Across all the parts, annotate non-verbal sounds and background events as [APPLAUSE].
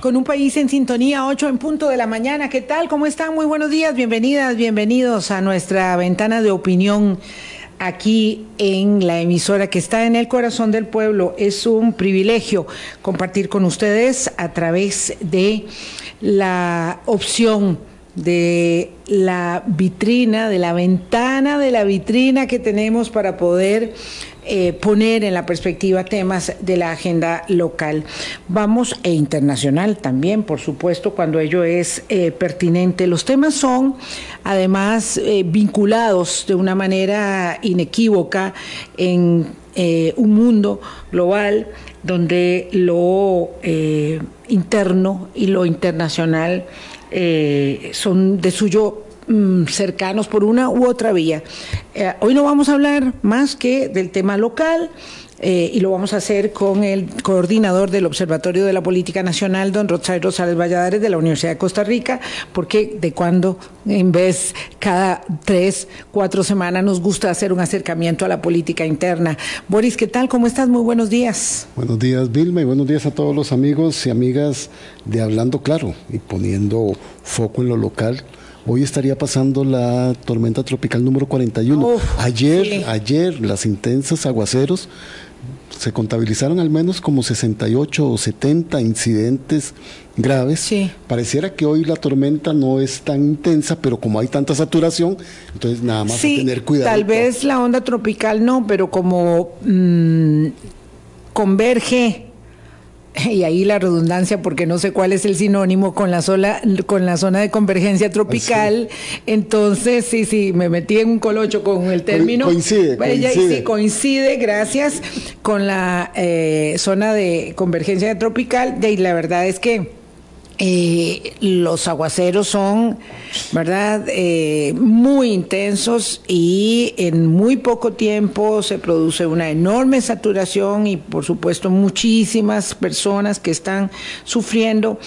Con un país en sintonía, 8 en punto de la mañana. ¿Qué tal? ¿Cómo están? Muy buenos días, bienvenidas, bienvenidos a nuestra ventana de opinión aquí en la emisora que está en el corazón del pueblo. Es un privilegio compartir con ustedes a través de la opción de la vitrina, de la ventana de la vitrina que tenemos para poder eh, poner en la perspectiva temas de la agenda local. Vamos, e internacional también, por supuesto, cuando ello es eh, pertinente. Los temas son, además, eh, vinculados de una manera inequívoca en un mundo global donde lo interno y lo internacional son de suyo Mm, cercanos por una u otra vía. Eh, hoy no vamos a hablar más que del tema local. Eh, y lo vamos a hacer con el coordinador del Observatorio de la Política Nacional, don Rosario Rosales Valladares, de la Universidad de Costa Rica, porque de cuando en vez cada tres, cuatro semanas nos gusta hacer un acercamiento a la política interna. Boris, ¿qué tal? ¿Cómo estás? Muy buenos días. Buenos días, Vilma, y buenos días a todos los amigos y amigas de Hablando Claro y poniendo foco en lo local Hoy estaría pasando la tormenta tropical número 41. ayer, ayer, las intensas aguaceros se contabilizaron al menos como 68 o 70 incidentes graves. Sí. Pareciera que hoy la tormenta no es tan intensa, pero como hay tanta saturación, entonces nada más tener cuidado. Tal vez la onda tropical no, pero como mm, converge [LAUGHS] y ahí la redundancia porque no sé cuál es el sinónimo con la sola, con la zona de convergencia tropical. Entonces sí sí me metí en un colocho con el término. coincide, coincide. Sí, coincide. gracias con la eh, zona de convergencia tropical. Y la verdad es que eh, los aguaceros son, ¿verdad?, eh, muy intensos y en muy poco tiempo se produce una enorme saturación y, por supuesto, muchísimas personas que están sufriendo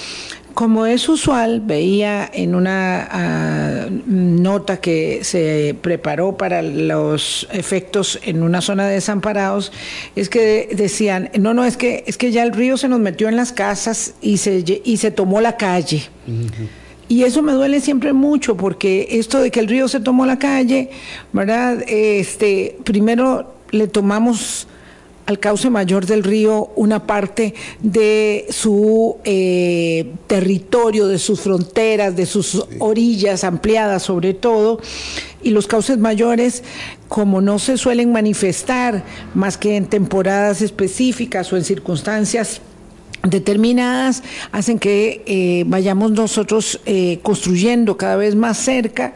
como es usual, veía en una ah, nota que se preparó para los efectos en una zona de desamparados, es que decían, no, no, es que, es que ya el río se nos metió en las casas y se, y se tomó la calle. Y eso me duele siempre mucho, porque esto de que el río se tomó la calle, ¿verdad? Este, primero le tomamos al cauce mayor del río una parte de su eh, territorio, de sus fronteras, de sus orillas ampliadas sobre todo, y los cauces mayores, como no se suelen manifestar más que en temporadas específicas o en circunstancias determinadas hacen que eh, vayamos nosotros eh, construyendo cada vez más cerca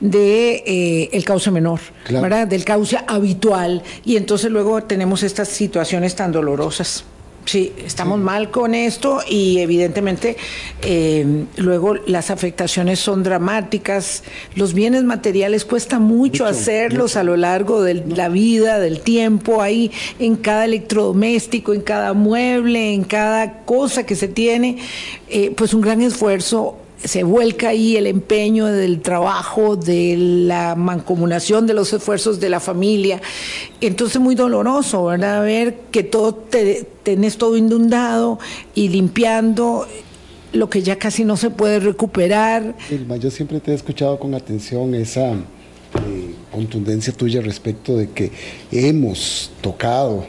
de eh, el cauce menor, ¿verdad? del cauce habitual y entonces luego tenemos estas situaciones tan dolorosas. Sí, estamos mal con esto y evidentemente eh, luego las afectaciones son dramáticas. Los bienes materiales cuesta mucho, hacerlos a lo largo de la vida, del tiempo, ahí en cada electrodoméstico, en cada mueble, en cada cosa que se tiene, eh, pues un gran esfuerzo se vuelca ahí el empeño del trabajo, de la mancomunación de los esfuerzos de la familia. Entonces muy doloroso, ¿verdad? Ver que todo te, tenés todo inundado y limpiando lo que ya casi no se puede recuperar. Irma, yo siempre te he escuchado con atención esa eh, contundencia tuya respecto de que hemos tocado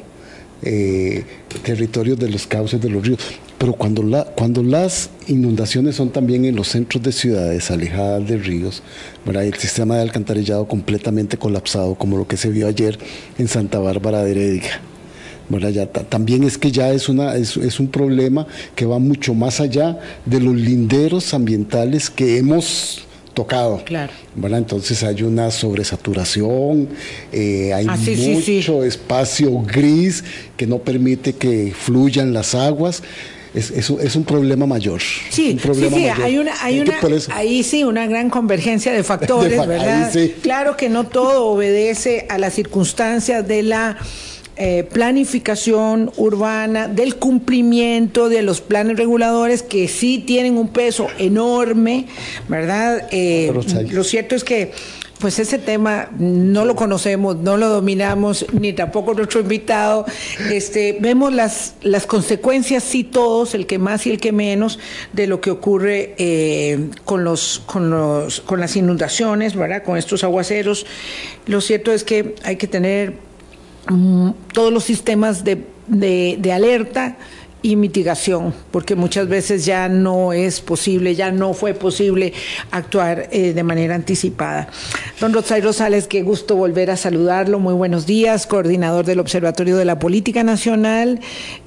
eh, territorios de los cauces de los ríos. Pero cuando, la, cuando las inundaciones son también en los centros de ciudades alejadas de ríos, el sistema de alcantarillado completamente colapsado, como lo que se vio ayer en Santa Bárbara de Herédica. Ya, también es que ya es, una, es, es, un problema que va mucho más allá de los linderos ambientales que hemos tocado. Claro. Entonces hay una sobresaturación, eh, hay ah, mucho espacio gris que no permite que fluyan las aguas es, es, un problema mayor. Sí, sí, sí, hay una, hay una, ahí sí, una gran convergencia de [LAUGHS] factores, ¿verdad? Claro que no todo obedece a las circunstancias de la eh, planificación urbana, del cumplimiento de los planes reguladores que sí tienen un peso enorme, ¿verdad? Eh, lo cierto es que pues ese tema no lo conocemos, no lo dominamos, ni tampoco nuestro invitado. Este, vemos las, las consecuencias, sí todos, el que más y el que menos, de lo que ocurre eh, con, los, con, los, con las inundaciones, ¿verdad? con estos aguaceros. Lo cierto es que hay que tener mm, todos los sistemas de, de, de alerta y mitigación, porque muchas veces ya no es posible, ya no fue posible actuar eh, de manera anticipada. Don Rosay Rosales, qué gusto volver a saludarlo. Muy buenos días, coordinador del Observatorio de la Política Nacional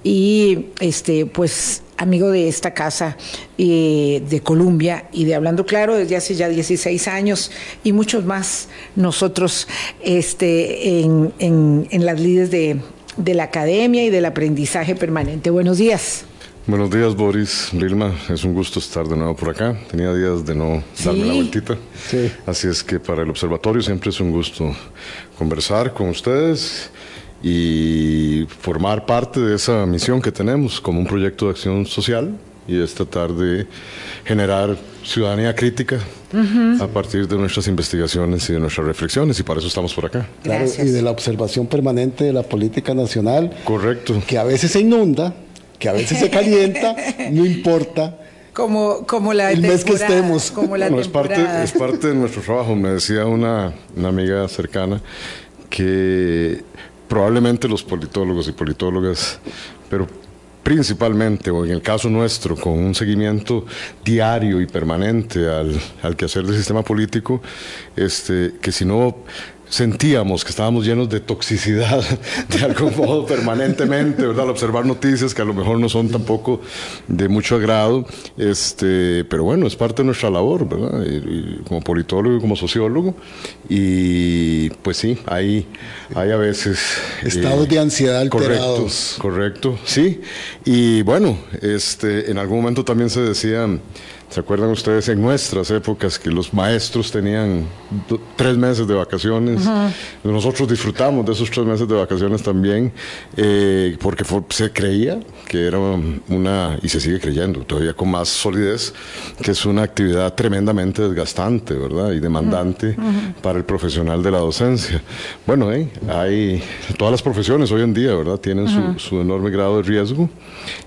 y este, pues amigo de esta casa eh, de Colombia y de Hablando Claro desde hace ya 16 años y muchos más nosotros este, en, en, en las líderes de de la academia y del aprendizaje permanente. Buenos días. Buenos días, Boris, Vilma. Es un gusto estar de nuevo por acá. Tenía días de no darme la vueltita. Sí. Así es que para el observatorio siempre es un gusto conversar con ustedes y formar parte de esa misión que tenemos como un proyecto de acción social y es tratar de generar ciudadanía crítica a partir de nuestras investigaciones y de nuestras reflexiones, y para eso estamos por acá. Claro, y de la observación permanente de la política nacional. Correcto. Que a veces se inunda, que a veces se calienta, no importa. Como, como la el mes que estemos. Como la es, parte, es parte de nuestro trabajo. Me decía una, una amiga cercana que probablemente los politólogos y politólogas, pero principalmente, o en el caso nuestro, con un seguimiento diario y permanente al, al quehacer del sistema político, este, que si no sentíamos que estábamos llenos de toxicidad [LAUGHS] de algún modo permanentemente, ¿verdad? Al observar noticias que a lo mejor no son tampoco de mucho agrado, este, pero bueno, es parte de nuestra labor, ¿verdad? como politólogo y como sociólogo, y pues sí, hay, hay a veces... Estados de ansiedad alterados. Correcto, correcto, sí, y bueno, este, en algún momento también se decía ¿Se acuerdan ustedes en nuestras épocas que los maestros tenían tres meses de vacaciones? Nosotros disfrutamos de esos tres meses de vacaciones también, eh, porque se creía que era una, y se sigue creyendo todavía con más solidez, que es una actividad tremendamente desgastante, ¿verdad? Y demandante para el profesional de la docencia. Bueno, eh, hay todas las profesiones hoy en día, ¿verdad? Tienen su, su enorme grado de riesgo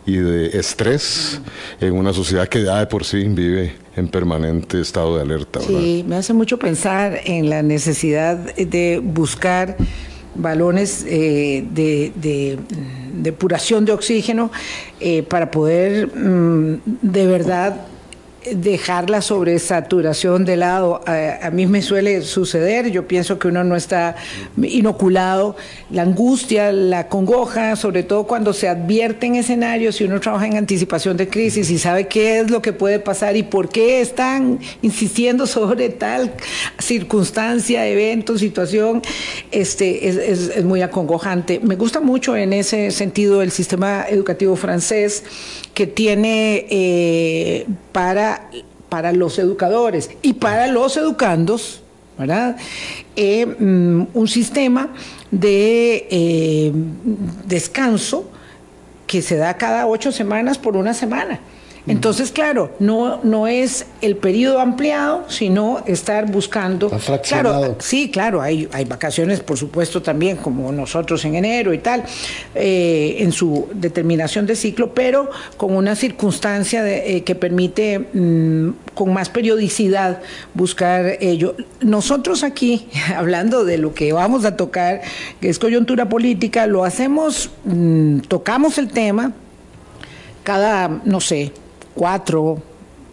y de estrés en una sociedad que ya de por sí vive en permanente estado de alerta. Sí, me hace mucho pensar en la necesidad de buscar balones eh, de, de, depuración de oxígeno eh, para poder mm, de verdad dejar la sobresaturación de lado. A, mí me suele suceder, yo pienso que uno no está inoculado. La angustia, la congoja, sobre todo cuando se advierten escenarios y uno trabaja en anticipación de crisis y sabe qué es lo que puede pasar y por qué están insistiendo sobre tal circunstancia, evento, situación, este, es, es muy acongojante. Me gusta mucho en ese sentido el sistema educativo francés que tiene eh, para, para los educadores y para los educandos, ¿verdad? Eh, mm, un sistema de eh, descanso que se da cada ocho semanas por una semana. Entonces, claro, no, no es el periodo ampliado, sino estar buscando. Claro, sí, claro, hay, hay vacaciones, por supuesto, también, como nosotros en enero y tal, eh, en su determinación de ciclo, pero con una circunstancia de, eh, que permite mm, con más periodicidad buscar ello. Nosotros aquí, [LAUGHS] hablando de lo que vamos a tocar, que es coyuntura política, lo hacemos, mm, tocamos el tema cada, no sé, cuatro,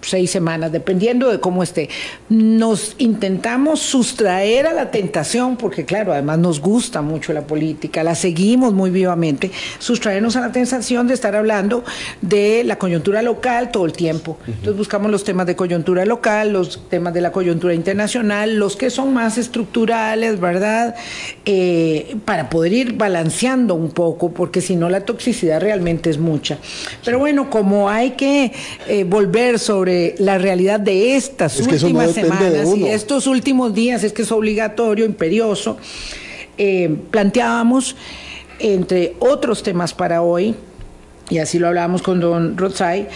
seis semanas, dependiendo de cómo esté. Nos intentamos sustraer a la tentación, porque claro, además nos gusta mucho la política, la seguimos muy vivamente, sustraernos a la tentación de estar hablando de la coyuntura local todo el tiempo. Entonces buscamos los temas de coyuntura local, los temas de la coyuntura internacional, los que son más estructurales, ¿verdad? Eh, para poder ir balanceando un poco, porque si no la toxicidad realmente es mucha. Pero bueno, como hay que eh, volver sobre la realidad de estas últimas semanas y estos últimos días, es que es obligatorio, imperioso, eh, planteábamos, entre otros temas para hoy, y así lo hablábamos con don Rotzai,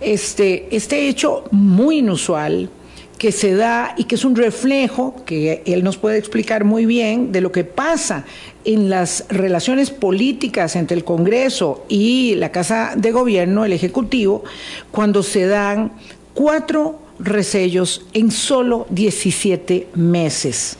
este, este hecho muy inusual que se da y que es un reflejo, que él nos puede explicar muy bien, de lo que pasa en las relaciones políticas entre el Congreso y la Casa de Gobierno, el Ejecutivo, cuando se dan cuatro resellos en solo 17 meses.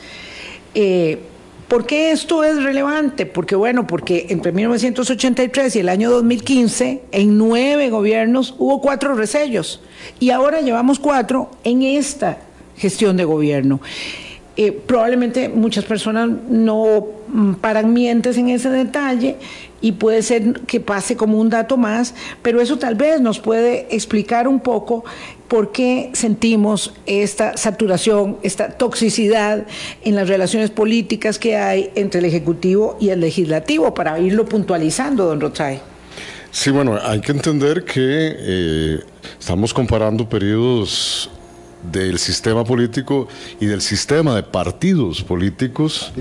Eh, ¿Por qué esto es relevante? Porque, bueno, porque entre 1983 y el año 2015, en nueve gobiernos hubo cuatro resellos y ahora llevamos cuatro en esta gestión de gobierno. Eh, probablemente muchas personas no paran mientes en ese detalle y puede ser que pase como un dato más, pero eso tal vez nos puede explicar un poco por qué sentimos esta saturación, esta toxicidad en las relaciones políticas que hay entre el Ejecutivo y el Legislativo, para irlo puntualizando, don Rotay. Sí, bueno, hay que entender que eh, estamos comparando periodos del sistema político y del sistema de partidos políticos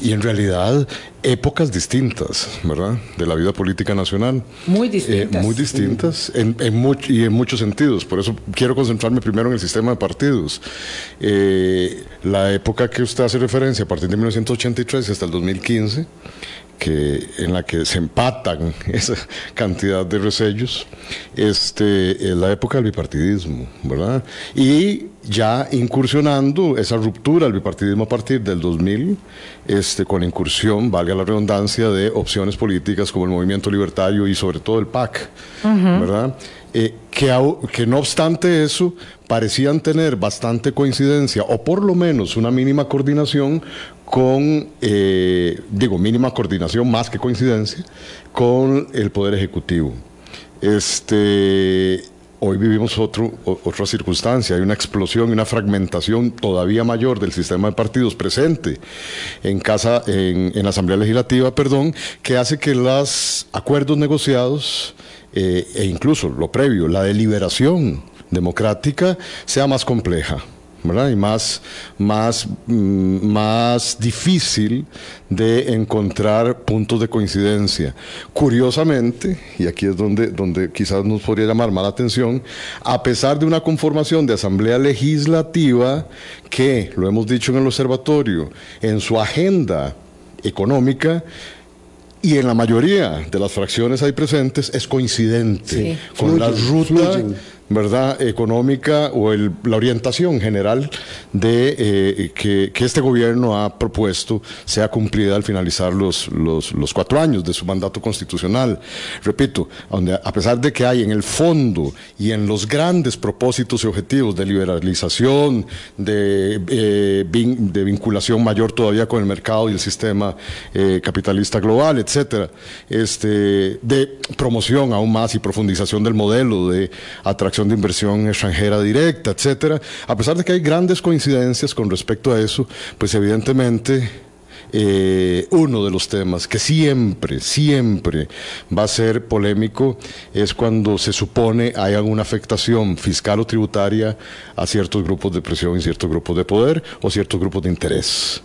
y en realidad épocas distintas, ¿verdad? De la vida política nacional. Muy eh, distintas. muy distintas en, y en muchos sentidos. Por eso quiero concentrarme primero en el sistema de partidos. Eh, la época que usted hace referencia, a partir de 1983 hasta el 2015, que, en la que se empatan [LAUGHS] esa cantidad de resellos, este, es la época del bipartidismo, ¿verdad? Y ya incursionando esa ruptura del bipartidismo a partir del 2000, este, con la incursión, valga la redundancia, de opciones políticas como el movimiento libertario y sobre todo el PAC, ¿verdad? Eh, que, que no obstante eso, parecían tener bastante coincidencia, o por lo menos una mínima coordinación con, eh, digo, mínima coordinación más que coincidencia, con el Poder Ejecutivo. Este, hoy vivimos otro, otra circunstancia, hay una explosión una fragmentación todavía mayor del sistema de partidos presente en, casa, en, la Asamblea Legislativa, perdón, que hace que los acuerdos negociados eh, e incluso lo previo, la deliberación democrática, sea más compleja y más, más, mm, más difícil de encontrar puntos de coincidencia. Curiosamente, y aquí es donde, donde quizás nos podría llamar más la atención, a pesar de una conformación de asamblea legislativa que, lo hemos dicho en el observatorio, en su agenda económica, y en la mayoría de las fracciones ahí presentes es coincidente con la ruta ¿verdad? económica o el, la orientación general de eh, que, este gobierno ha propuesto sea cumplida al finalizar los, cuatro años de su mandato constitucional. Repito, a pesar de que hay en el fondo y en los grandes propósitos y objetivos de liberalización, de, eh, vinculación mayor todavía con el mercado y el sistema eh, capitalista global, etcétera, este, de promoción aún más y profundización del modelo de atracción de inversión extranjera directa, etcétera. A pesar de que hay grandes coincidencias con respecto a eso, pues evidentemente eh, uno de los temas que siempre, siempre va a ser polémico es cuando se supone hay alguna afectación fiscal o tributaria a ciertos grupos de presión y ciertos grupos de poder o ciertos grupos de interés.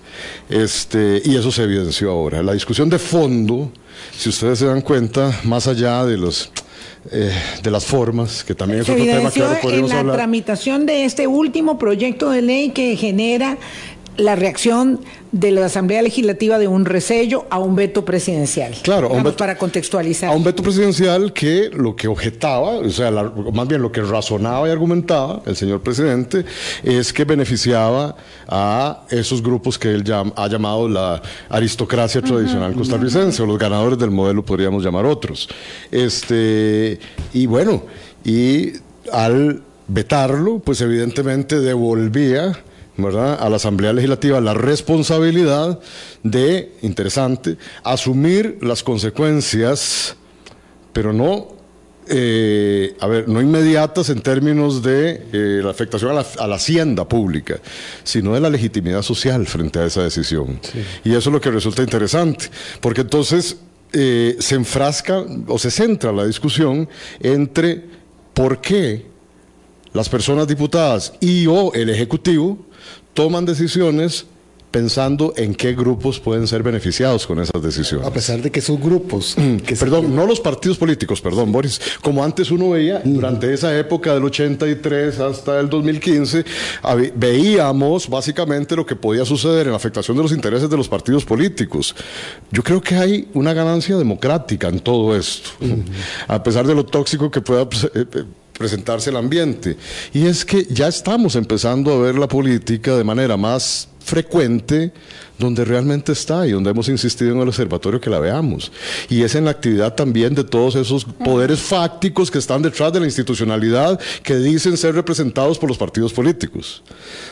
Este, y eso se evidenció ahora. La discusión de fondo, si ustedes se dan cuenta, más allá de los eh, de las formas, que también es otro tema que en la tramitación de este último proyecto de ley que genera la reacción de la Asamblea Legislativa de un resello a un veto presidencial. Claro, para contextualizar. A un veto presidencial que lo que objetaba, o sea, más bien lo que razonaba y argumentaba el señor presidente es que beneficiaba a esos grupos que él ha llamado la aristocracia tradicional costarricense, o los ganadores del modelo podríamos llamar otros. Este, y bueno, y al vetarlo, pues evidentemente devolvía ¿verdad? a la Asamblea Legislativa la responsabilidad de, interesante, asumir las consecuencias, pero no, eh, a ver, no inmediatas en términos de eh, la afectación a la, hacienda pública, sino de la legitimidad social frente a esa decisión. Y eso es lo que resulta interesante, porque entonces eh, se enfrasca o se centra la discusión entre por qué las personas diputadas y o el Ejecutivo toman decisiones pensando en qué grupos pueden ser beneficiados con esas decisiones. A pesar de que esos grupos... Mm, que perdón, no los partidos políticos, perdón, Boris. Como antes uno veía, durante esa época del 83 hasta el 2015, veíamos básicamente lo que podía suceder en la afectación de los intereses de los partidos políticos. Yo creo que hay una ganancia democrática en todo esto, a pesar de lo tóxico que pueda pues, eh, eh, presentarse el ambiente. Y es que ya estamos empezando a ver la política de manera más frecuente donde realmente está y donde hemos insistido en el observatorio que la veamos. Y es en la actividad también de todos esos poderes fácticos que están detrás de la institucionalidad que dicen ser representados por los partidos políticos.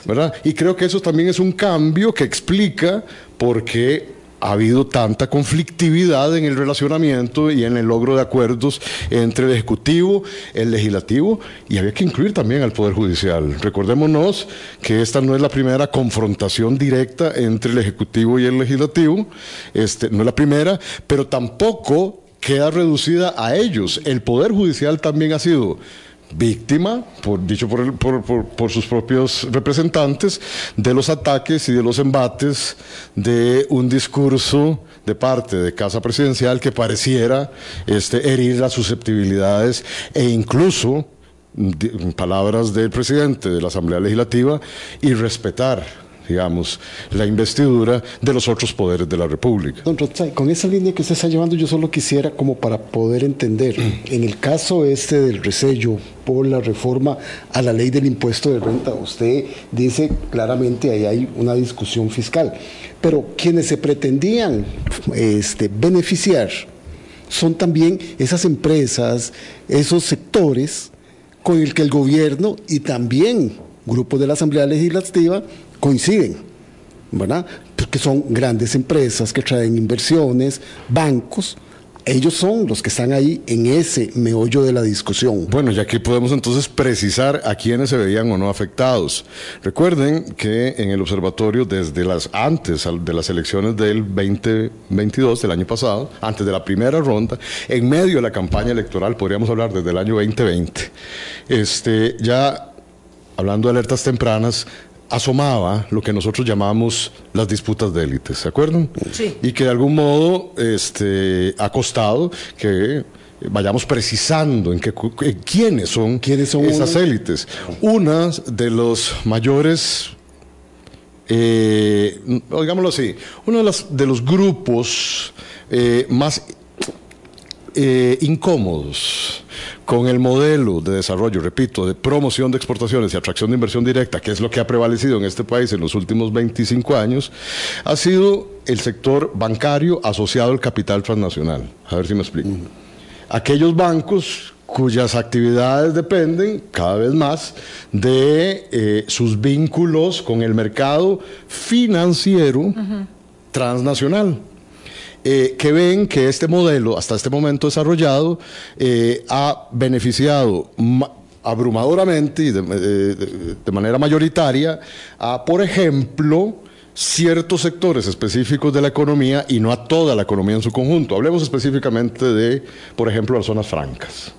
¿verdad? Y creo que eso también es un cambio que explica por qué ha habido tanta conflictividad en el relacionamiento y en el logro de acuerdos entre el Ejecutivo, el Legislativo y había que incluir también al Poder Judicial. Recordémonos que esta no es la primera confrontación directa entre el Ejecutivo y el Legislativo, este, no es la primera, pero tampoco queda reducida a ellos. El Poder Judicial también ha sido víctima, por, dicho por, por, sus propios representantes, de los ataques y de los embates de un discurso de parte de Casa Presidencial que pareciera este, herir las susceptibilidades e incluso, palabras del presidente de la Asamblea Legislativa, y respetar digamos, la investidura de los otros poderes de la República. Don Rotzai, con esa línea que usted está llevando, yo solo quisiera como para poder entender, en el caso este del resello por la reforma a la ley del impuesto de renta, usted dice claramente ahí hay una discusión fiscal, pero quienes se pretendían este, beneficiar son también esas empresas, esos sectores con el que el gobierno y también grupos de la Asamblea Legislativa coinciden, ¿verdad? Porque son grandes empresas que traen inversiones, bancos, ellos son los que están ahí en ese meollo de la discusión. Bueno, ya que podemos entonces precisar a quiénes se veían o no afectados. Recuerden que en el observatorio, desde las antes de las elecciones del 2022, del año pasado, antes de la primera ronda, en medio de la campaña electoral, podríamos hablar desde el año 2020, este, ya hablando de alertas tempranas, asomaba lo que nosotros llamamos las disputas de élites, ¿se acuerdan? Sí. Y que de algún modo este, ha costado que vayamos precisando en, qué, quiénes son, ¿Quiénes son esas élites. Una de los mayores, eh, digámoslo así, uno de, las, de los grupos eh, más eh, incómodos con el modelo de desarrollo, repito, de promoción de exportaciones y atracción de inversión directa, que es lo que ha prevalecido en este país en los últimos 25 años, ha sido el sector bancario asociado al capital transnacional. A ver si me explico. Aquellos bancos cuyas actividades dependen cada vez más de eh, sus vínculos con el mercado financiero transnacional. Eh, que ven que este modelo, hasta este momento desarrollado, eh, ha beneficiado abrumadoramente y de, eh, manera mayoritaria a, por ejemplo, ciertos sectores específicos de la economía y no a toda la economía en su conjunto. Hablemos específicamente de, por ejemplo, las zonas francas.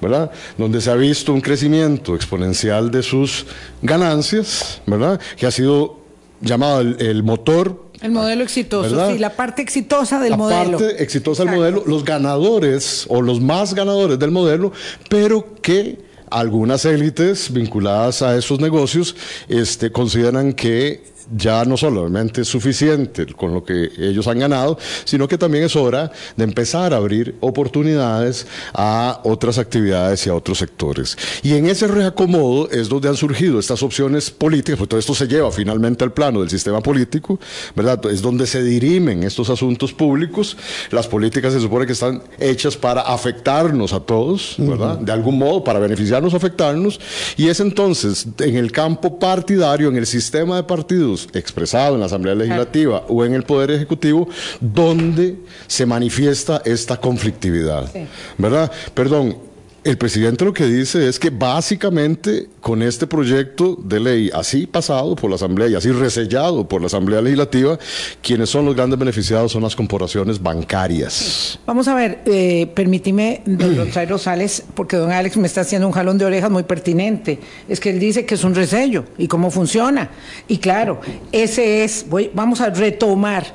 ¿verdad? Donde se ha visto un crecimiento exponencial de sus ganancias, ¿verdad? Que ha sido llamado el motor el modelo exitoso, sí, la parte exitosa del modelo. La parte exitosa del modelo, los ganadores o los más ganadores del modelo, pero que algunas élites vinculadas a esos negocios este, consideran que ya no solamente es suficiente con lo que ellos han ganado, sino que también es hora de empezar a abrir oportunidades a otras actividades y a otros sectores. Y en ese reacomodo es donde han surgido estas opciones políticas, pues todo esto se lleva finalmente al plano del sistema político, ¿verdad? Es donde se dirimen estos asuntos públicos. Las políticas se supone que están hechas para afectarnos a todos, ¿verdad? De algún modo, para beneficiarnos afectarnos. Y es entonces en el campo partidario, en el sistema de partidos, expresado en la Asamblea Legislativa o en el Poder Ejecutivo donde se manifiesta esta conflictividad. ¿Verdad? Perdón, el presidente lo que dice es que básicamente con este proyecto de ley así pasado por la Asamblea y así resellado por la Asamblea Legislativa, quienes son los grandes beneficiados son las corporaciones bancarias. Vamos a ver, eh, permíteme, don Rosario [CLEARS THROAT] Rosales, porque don Alex me está haciendo un jalón de orejas muy pertinente. Es que él dice que es un resello y cómo funciona. Y claro, ese es, voy, vamos a retomar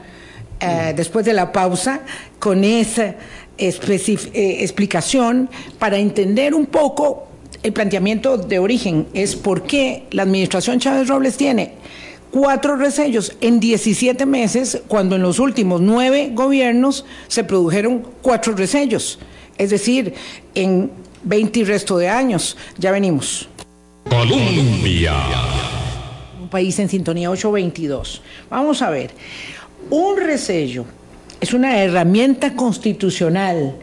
eh, después de la pausa con esa eh, explicación para entender un poco el planteamiento de origen. Es por qué la administración Chávez Robles tiene cuatro resellos en 17 meses, cuando en los últimos nueve gobiernos se produjeron cuatro resellos. Es decir, en 20 y resto de años. Ya venimos. Colombia. Un país en sintonía 822. Vamos a ver. Un resello es una herramienta constitucional.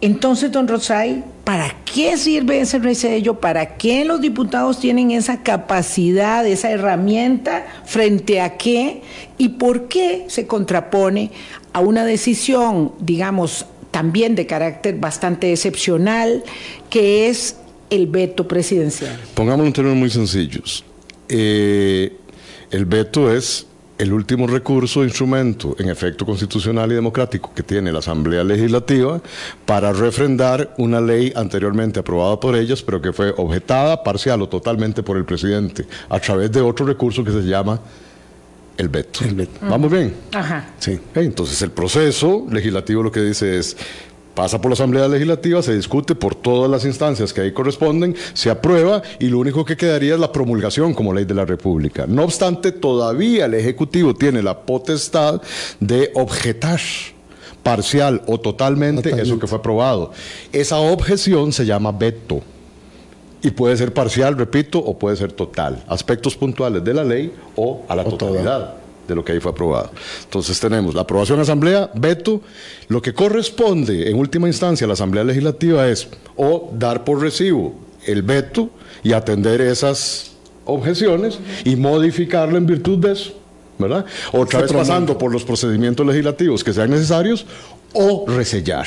Entonces, don Rosay, ¿para qué sirve ese resello? ¿Para qué los diputados tienen esa capacidad, esa herramienta? ¿Frente a qué? ¿Y por qué se contrapone a una decisión, digamos, también de carácter bastante excepcional, que es el veto presidencial? Pongámoslo en términos muy sencillos. Eh, el veto es el último recurso, instrumento en efecto constitucional y democrático que tiene la Asamblea Legislativa para refrendar una ley anteriormente aprobada por ellos, pero que fue objetada parcial o totalmente por el presidente a través de otro recurso que se llama el veto. ¿Vamos bien? Ajá. Sí. Entonces el proceso legislativo lo que dice es pasa por la Asamblea Legislativa, se discute por todas las instancias que ahí corresponden, se aprueba y lo único que quedaría es la promulgación como ley de la República. No obstante, todavía el Ejecutivo tiene la potestad de objetar parcial o totalmente, eso que fue aprobado. Esa objeción se llama veto. Y puede ser parcial, repito, o puede ser total. Aspectos puntuales de la ley o a la totalidad de lo que ahí fue aprobado. Entonces tenemos la aprobación asamblea, veto, lo que corresponde en última instancia a la asamblea legislativa es o dar por recibo el veto y atender esas objeciones y modificarlo en virtud de eso, ¿verdad? Otra vez pasando por los procedimientos legislativos que sean necesarios o resellar.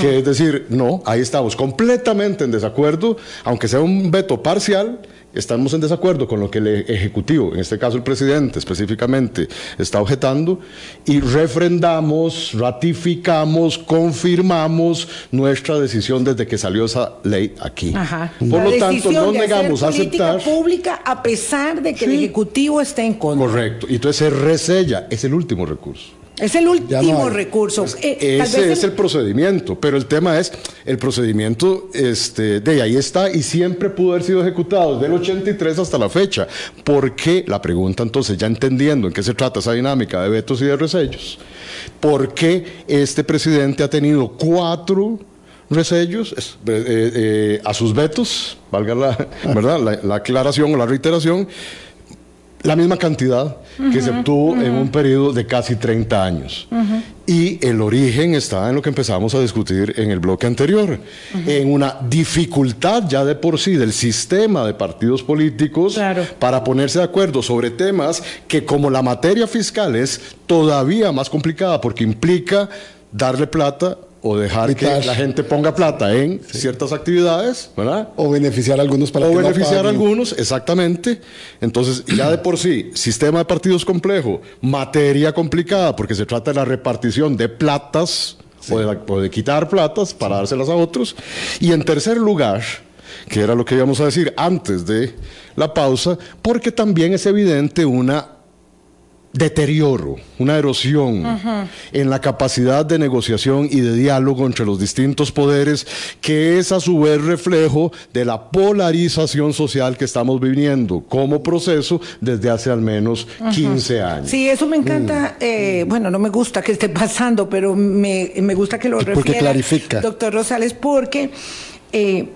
Que es decir, no, ahí estamos completamente en desacuerdo, aunque sea un veto parcial, estamos en desacuerdo con lo que el Ejecutivo, en este caso el presidente específicamente, está objetando y refrendamos, ratificamos, confirmamos nuestra decisión desde que salió esa ley aquí. Por lo tanto, no negamos a aceptar. pública a pesar de que el Ejecutivo esté en contra. Correcto. Y entonces se resella, es el último recurso. Es el último recurso. Eh, ese es el procedimiento, pero el tema es, el procedimiento este, de ahí está y siempre pudo haber sido ejecutado desde el 83 hasta la fecha. ¿Por qué? La pregunta entonces, ya entendiendo en qué se trata esa dinámica de vetos y de resellos, ¿por qué este presidente ha tenido cuatro resellos eh, eh, a sus vetos, valga la, ¿verdad? la aclaración o la reiteración? La misma cantidad que se obtuvo en un periodo de casi 30 años. Y el origen está en lo que empezamos a discutir en el bloque anterior, en una dificultad ya de por sí del sistema de partidos políticos para ponerse de acuerdo sobre temas que como la materia fiscal es todavía más complicada porque implica darle plata o dejar que la gente ponga plata en ciertas actividades, ¿verdad? O beneficiar a algunos para O beneficiar a algunos, exactamente. Entonces, ya de por sí, sistema de partidos complejo, materia complicada, porque se trata de la repartición de platas o, de o de quitar platas para dárselas a otros. Y en tercer lugar, que era lo que íbamos a decir antes de la pausa, porque también es evidente una deterioro, una erosión en la capacidad de negociación y de diálogo entre los distintos poderes, que es a su vez reflejo de la polarización social que estamos viviendo como proceso desde hace al menos 15 años. Sí, eso me encanta, mm. eh, bueno, no me gusta que esté [LAUGHS] pasando, pero me, gusta que lo refiera. Porque clarifica. Doctor Rosales, porque... Eh,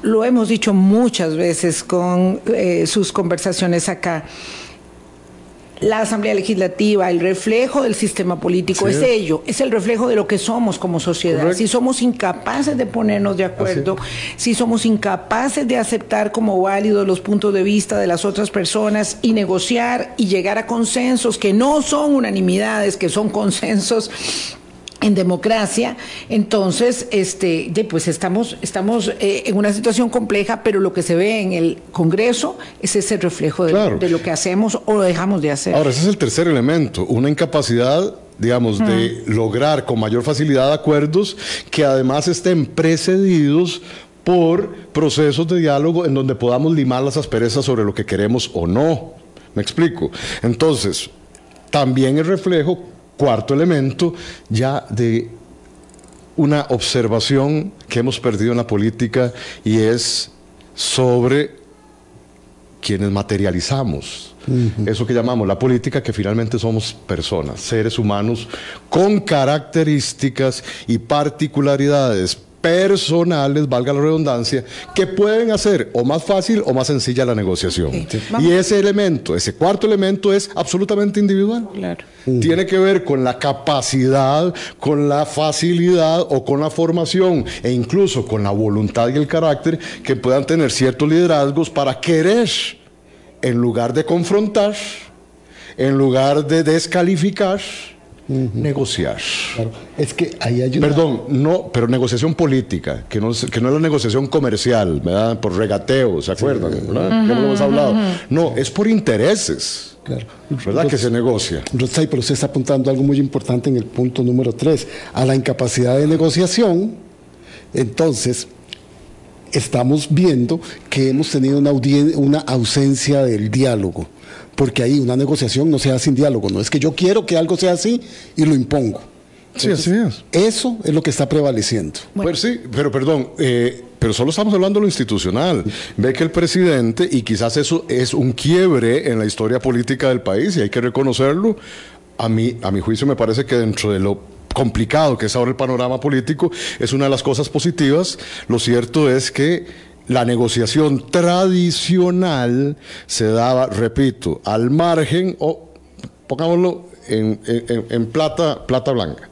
lo hemos dicho muchas veces con eh, sus conversaciones acá la Asamblea Legislativa, el reflejo del sistema político, es ello, es el reflejo de lo que somos como sociedad. Si somos incapaces de ponernos de acuerdo, si somos incapaces de aceptar como válidos los puntos de vista de las otras personas y negociar y llegar a consensos que no son unanimidades, que son consensos, en democracia, entonces, este, pues estamos, estamos eh, en una situación compleja, pero lo que se ve en el Congreso es ese reflejo de, lo que hacemos o dejamos de hacer. Ahora, ese es el tercer elemento, una incapacidad digamos, de lograr con mayor facilidad acuerdos que además estén precedidos por procesos de diálogo en donde podamos limar las asperezas sobre lo que queremos o no. ¿Me explico? Entonces, también el reflejo cuarto elemento ya de una observación que hemos perdido en la política y es sobre quienes materializamos. Eso que llamamos la política, que finalmente somos personas, seres humanos con características y particularidades personales, valga la redundancia, que pueden hacer o más fácil o más sencilla la negociación. Y ese elemento, ese cuarto elemento es absolutamente individual. Tiene que ver con la capacidad, con la facilidad o con la formación e incluso con la voluntad y el carácter que puedan tener ciertos liderazgos para querer, en lugar de confrontar, en lugar de descalificar, negociar. Es que ahí hay Perdón, no, pero negociación política, que no, que no es la negociación comercial, ¿verdad? Por regateo, ¿se acuerdan? ¿verdad? lo hemos hablado. No, es por intereses. Claro. ¿Verdad? que se negocia. Rotsay, pero usted está apuntando algo muy importante en el punto número 3, a la incapacidad de negociación. Entonces, estamos viendo que hemos tenido una, una ausencia del diálogo porque ahí una negociación no se hace sin diálogo, no es que yo quiero que algo sea así y lo impongo. sí, así es. Eso es lo que está prevaleciendo. Pues sí, pero perdón, eh, pero solo estamos hablando de lo institucional. Ve que el presidente, y quizás eso es un quiebre en la historia política del país, y hay que reconocerlo, a mí, a mi juicio me parece que dentro de lo complicado que es ahora el panorama político, es una de las cosas positivas. Lo cierto es que la negociación tradicional se daba, repito, al margen o pongámoslo en, plata, plata blanca.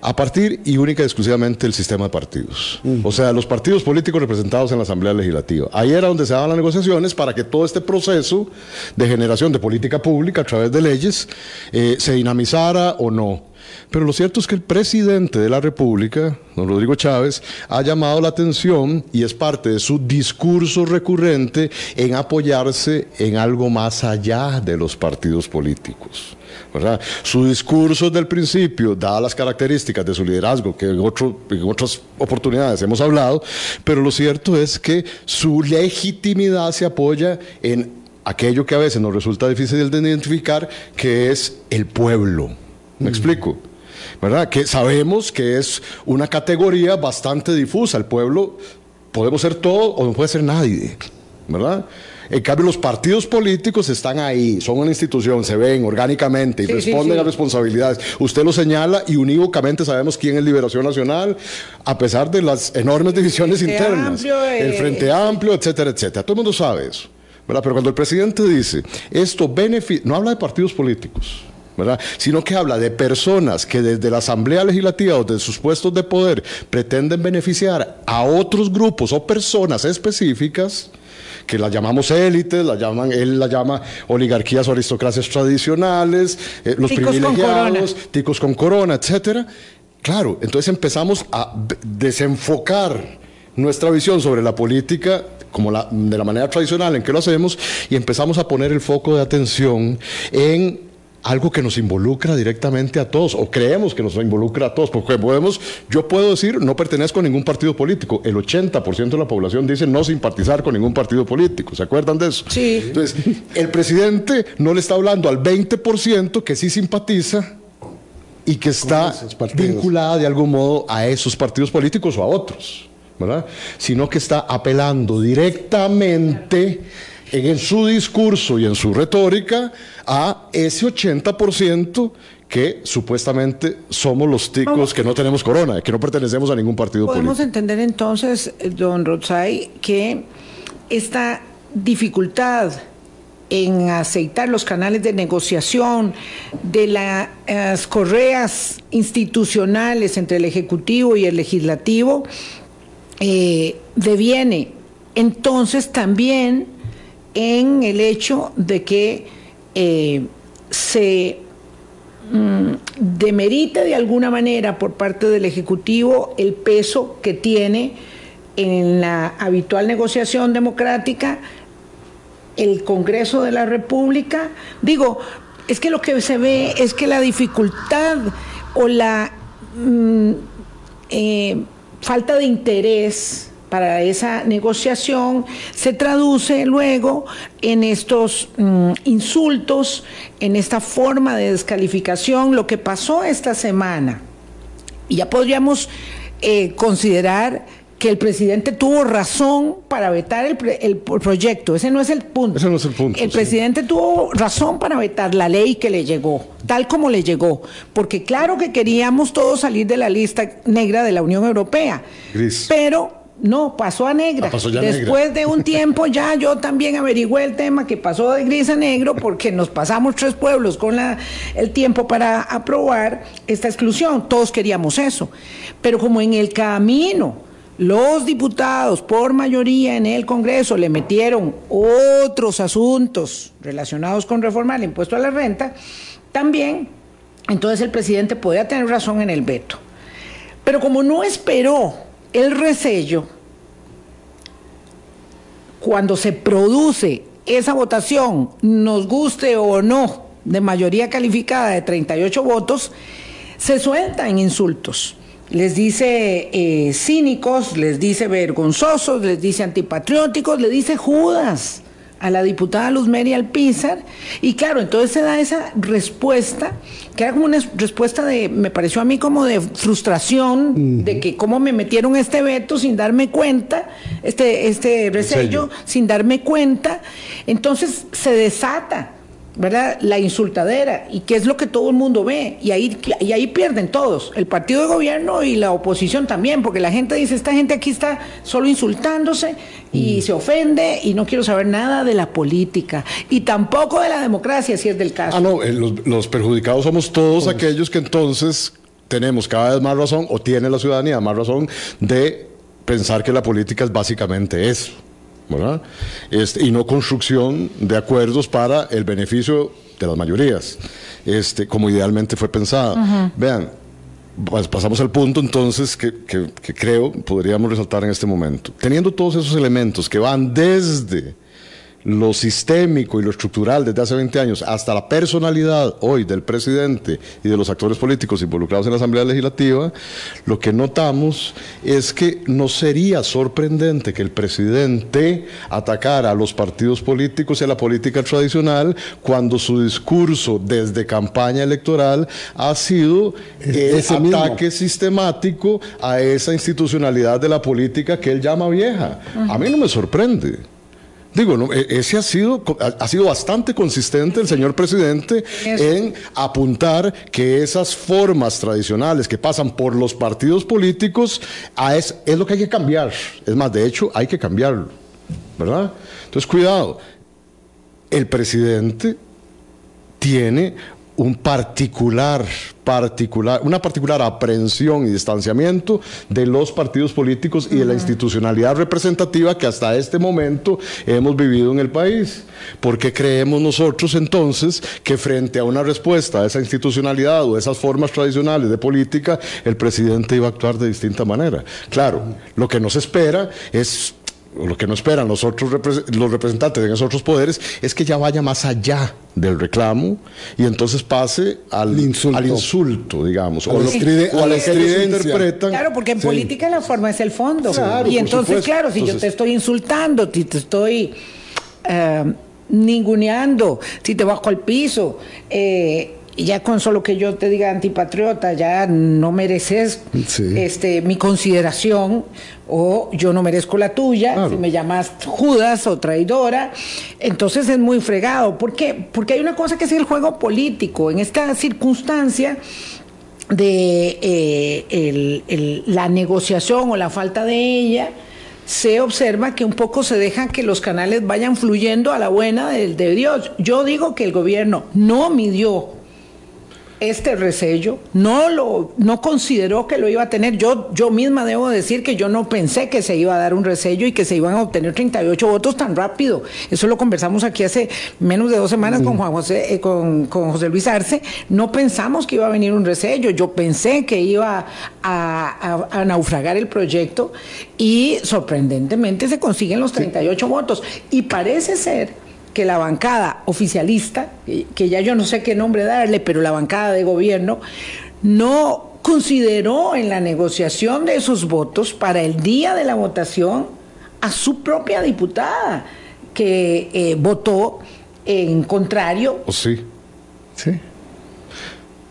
A partir y única y exclusivamente del sistema de partidos. O sea, los partidos políticos representados en la Asamblea Legislativa. Ahí era donde se daban las negociaciones para que todo este proceso de generación de política pública a través de leyes eh, se dinamizara o no. Pero lo cierto es que el presidente de la República, don Rodrigo Chávez, ha llamado la atención y es parte de su discurso recurrente en apoyarse en algo más allá de los partidos políticos. Su discurso del principio, dadas las características de su liderazgo, que en, en otras oportunidades hemos hablado, pero lo cierto es que su legitimidad se apoya en aquello que a veces nos resulta difícil de identificar, que es el pueblo. ¿Me explico? ¿Verdad? Que sabemos que es una categoría bastante difusa. El pueblo podemos ser todo o no puede ser nadie. ¿Verdad? En cambio, los partidos políticos están ahí, son una institución, se ven orgánicamente y responden a responsabilidades. Usted lo señala y unívocamente sabemos quién es Liberación Nacional, a pesar de las enormes divisiones internas. el Frente Amplio, etcétera, etcétera. Todo el mundo sabe eso. ¿verdad? Pero cuando el presidente dice, esto beneficia, no habla de partidos políticos sino que habla de personas que desde la Asamblea Legislativa o de sus puestos de poder pretenden beneficiar a otros grupos o personas específicas que las llamamos élites, la llaman, él la llama oligarquías o aristocracias tradicionales, eh, los privilegiados, ticos con corona, etcétera. Claro, entonces empezamos a desenfocar nuestra visión sobre la política como la, de la manera tradicional en que lo hacemos y empezamos a poner el foco de atención en algo que nos involucra directamente a todos, o creemos que nos involucra a todos, porque podemos, yo puedo decir, no pertenezco a ningún partido político, el 80% de la población dice no simpatizar con ningún partido político, ¿se acuerdan de eso? Sí. Entonces, el presidente no le está hablando al 20% que sí simpatiza y que está vinculada de algún modo a esos partidos políticos o a otros, ¿verdad? Sino que está apelando directamente en su discurso y en su retórica a ese 80% que supuestamente somos los ticos que no tenemos corona, que no pertenecemos a ningún partido político. Podemos entender entonces, don Rotzai, que esta dificultad en aceitar los canales de negociación de las correas institucionales entre el Ejecutivo y el Legislativo eh, deviene entonces también en el hecho de que eh, se mm, demerite de alguna manera por parte del Ejecutivo el peso que tiene en la habitual negociación democrática el Congreso de la República. Digo, es que lo que se ve es que la dificultad o la mm, eh, falta de interés para esa negociación se traduce luego en estos mm, insultos, en esta forma de descalificación, lo que pasó esta semana. Y ya podríamos eh, considerar que el presidente tuvo razón para vetar el, proyecto. Ese no es el punto. Ese no es el punto. El presidente tuvo razón para vetar la ley que le llegó, tal como le llegó. Porque claro que queríamos todos salir de la lista negra de la Unión Europea. Gris. Pero no, pasó a negra. Ah, Después de un tiempo ya yo también averigüé el tema que pasó de gris a negro porque nos pasamos tres pueblos con la, el tiempo para aprobar esta exclusión. Todos queríamos eso. Pero como en el camino los diputados por mayoría en el Congreso le metieron otros asuntos relacionados con reformar el impuesto a la renta, también entonces el presidente podía tener razón en el veto. Pero como no esperó el resello, cuando se produce esa votación, nos guste o no, de mayoría calificada de 38 votos, se suelta en insultos. Les dice eh, cínicos, les dice vergonzosos, les dice antipatrióticos, le dice Judas a la diputada Luz Mary Alpizar. Y claro, entonces se da esa respuesta, que era como una respuesta de, me pareció a mí como de frustración, de que cómo me metieron este veto sin darme cuenta, este, este resello, sin darme cuenta. Entonces se desata ¿verdad? La insultadera, y que es lo que todo el mundo ve, y ahí, y ahí pierden todos, el partido de gobierno y la oposición también, porque la gente dice, esta gente aquí está solo insultándose y mm. se ofende y no quiero saber nada de la política, y tampoco de la democracia, si es del caso. Ah, no, eh, los, perjudicados somos todos aquellos que entonces tenemos cada vez más razón, o tiene la ciudadanía más razón, de pensar que la política es básicamente eso. Este, y no construcción de acuerdos para el beneficio de las mayorías, este, como idealmente fue pensado. Vean, pasamos al punto entonces que, que creo podríamos resaltar en este momento. Teniendo todos esos elementos que van desde lo sistémico y lo estructural desde hace 20 años hasta la personalidad hoy del presidente y de los actores políticos involucrados en la Asamblea Legislativa, lo que notamos es que no sería sorprendente que el presidente atacara a los partidos políticos y a la política tradicional cuando su discurso desde campaña electoral ha sido ese ataque sistemático a esa institucionalidad de la política que él llama vieja. A mí no me sorprende. Digo, e, ese ha sido, ha sido bastante consistente el señor presidente en apuntar que esas formas tradicionales que pasan por los partidos políticos es, es lo que hay que cambiar. Es más, de hecho, hay que cambiarlo. ¿Verdad? Entonces, cuidado. El presidente tiene un particular, particular, una particular aprehensión y distanciamiento de los partidos políticos y de la institucionalidad representativa que hasta este momento hemos vivido en el país. porque creemos nosotros entonces que frente a una respuesta a esa institucionalidad o esas formas tradicionales de política, el presidente iba a actuar de distinta manera? Claro, lo que nos espera es lo que no esperan los otros los representantes de esos otros poderes es que ya vaya más allá del reclamo y entonces pase al insulto, al insulto digamos, o, lo, a la interpretan. Claro, porque en política la forma es el fondo. y entonces, claro, si yo te estoy insultando, si te estoy eh, ninguneando, si te bajo al piso, eh, y ya con solo que yo te diga antipatriota, ya no mereces este, mi consideración o yo no merezco la tuya, si me llamas Judas o traidora, entonces es muy fregado. ¿Por qué? Porque hay una cosa que es el juego político. En esta circunstancia de eh, la negociación o la falta de ella, se observa que un poco se deja que los canales vayan fluyendo a la buena de Dios. Yo digo que el gobierno no midió este resello, no lo no consideró que lo iba a tener. Yo yo misma debo decir que yo no pensé que se iba a dar un resello y que se iban a obtener 38 votos tan rápido. Eso lo conversamos aquí hace menos de dos semanas con Juan José eh, con, con, José Luis Arce. No pensamos que iba a venir un resello. Yo pensé que iba a, a, a naufragar el proyecto y sorprendentemente se consiguen los 38 sí. votos y parece ser que la bancada oficialista, que ya yo no sé qué nombre darle, pero la bancada de gobierno, no consideró en la negociación de esos votos para el día de la votación a su propia diputada, que eh, votó en contrario. Oh, sí, sí.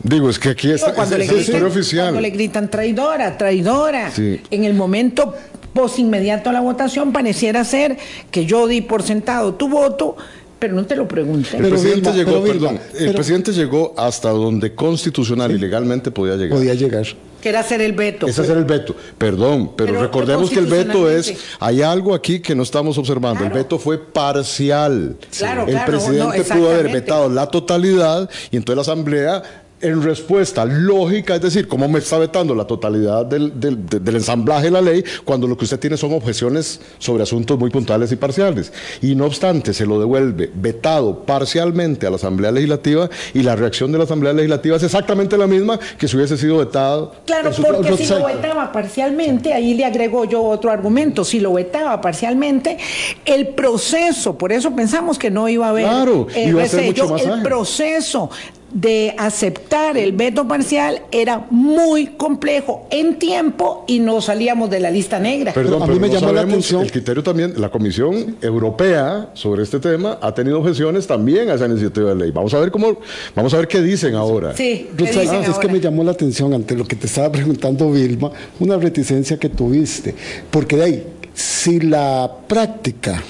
Digo, es que aquí está, cuando es, le es gritan, historia oficial. Cuando le gritan traidora, traidora. Sí. En el momento post inmediato a la votación pareciera ser que yo di por sentado tu voto, pero no te lo pregunté. El Pero presidente Vilma, llegó, pero Vilma, perdón, el pero- presidente llegó hasta donde constitucional y legalmente podía llegar. Podía llegar. que era hacer el veto. Ese es el veto. Perdón, pero, Pero recordemos que el veto es, hay algo aquí que no estamos observando. Claro. El veto fue parcial. Claro, el claro, presidente no, pudo haber vetado la totalidad y entonces la asamblea en respuesta lógica, es decir, ¿cómo me está vetando la totalidad del, del- de- del ensamblaje de la ley cuando lo que usted tiene son objeciones sobre asuntos muy puntuales y parciales? Y no obstante, se lo devuelve vetado parcialmente a la Asamblea Legislativa y la reacción de la Asamblea Legislativa es exactamente la misma que si hubiese sido vetado. Claro, su- porque si lo vetaba parcialmente, ahí le agrego yo otro argumento, si lo vetaba parcialmente, el proceso, por eso pensamos que no iba a haber Claro, eh, iba a ser resello, mucho más el ágil. proceso de aceptar el veto parcial era muy complejo en tiempo y no salíamos de la lista negra. Perdón, A pero mí me no llamó la atención- el criterio también, la Comisión Europea sobre este tema ha tenido objeciones también a esa iniciativa de ley. Vamos a ver cómo, vamos a ver qué dicen ahora. Sí, ¿qué dicen es que ahora? me llamó la atención ante lo que te estaba [LAUGHS] preguntando Vilma, una reticencia que tuviste, porque de ahí, si la práctica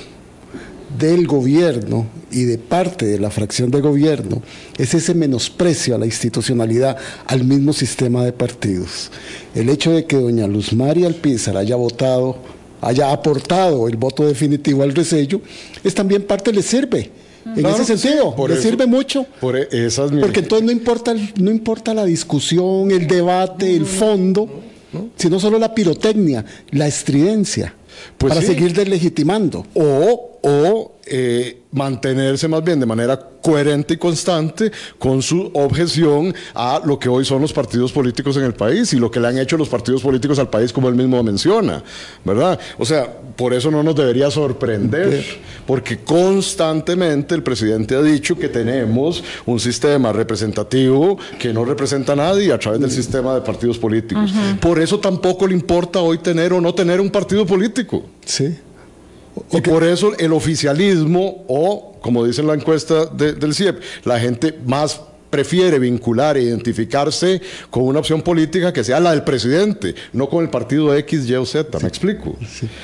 del gobierno y de parte de la fracción de gobierno es ese menosprecio a la institucionalidad, al mismo sistema de partidos. El hecho de que doña Luz María Alpizar haya votado, haya aportado el voto definitivo al resello, es también parte, le sirve. En Claro ese sentido, por le eso- sirve mucho. Por e- esas Porque entonces no importa, no importa la discusión, el debate, el fondo, sino solo la pirotecnia, la estridencia, Pues para sí. seguir deslegitimando. o, o eh, mantenerse más bien de manera coherente y constante con su objeción a lo que hoy son los partidos políticos en el país y lo que le han hecho los partidos políticos al país, como él mismo menciona, ¿verdad? O sea, por eso no nos debería sorprender, porque constantemente el presidente ha dicho que tenemos un sistema representativo que no representa a nadie a través del sistema de partidos políticos. Por eso tampoco le importa hoy tener o no tener un partido político. Sí. Y por eso el oficialismo, o como dice la encuesta de- del CIEP, la gente más prefiere vincular e identificarse con una opción política que sea la del presidente, no con el partido X, Y o Z, ¿me explico?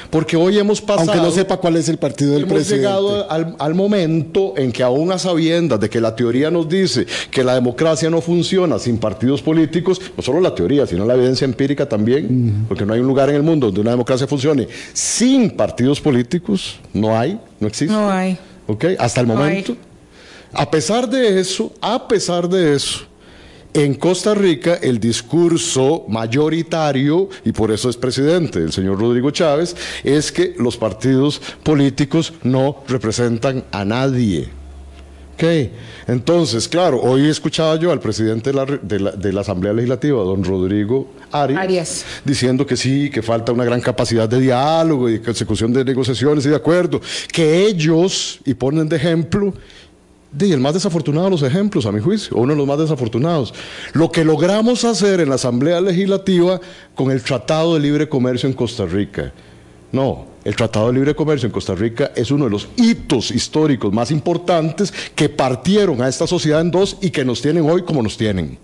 Porque hoy hemos pasado... Aunque no sepa cuál es el partido del Hemos presidente. llegado al, al momento en que aún a sabiendas de que la teoría nos dice que la democracia no funciona sin partidos políticos, no solo la teoría, sino la evidencia empírica también, porque no hay un lugar en el mundo donde una democracia funcione sin partidos políticos, no hay, no existe. No hay. ¿Ok? Hasta el No hay. momento. A pesar de eso, a pesar de eso, en Costa Rica el discurso mayoritario, y por eso es presidente el señor Rodrigo Chávez, es que los partidos políticos no representan a nadie. Ok, entonces, claro, hoy escuchaba yo al presidente de la, de la- de la Asamblea Legislativa, don Rodrigo Arias, Arias. diciendo que sí, que falta una gran capacidad de diálogo y de consecución de negociaciones y de acuerdo, que ellos, y ponen de ejemplo, de el más desafortunado de los ejemplos, a mi juicio, uno de los más desafortunados. Lo que logramos hacer en la Asamblea Legislativa con el Tratado de Libre Comercio en Costa Rica. No, el Tratado de Libre Comercio en Costa Rica es uno de los hitos históricos más importantes que partieron a esta sociedad en dos y que nos tienen hoy como nos tienen.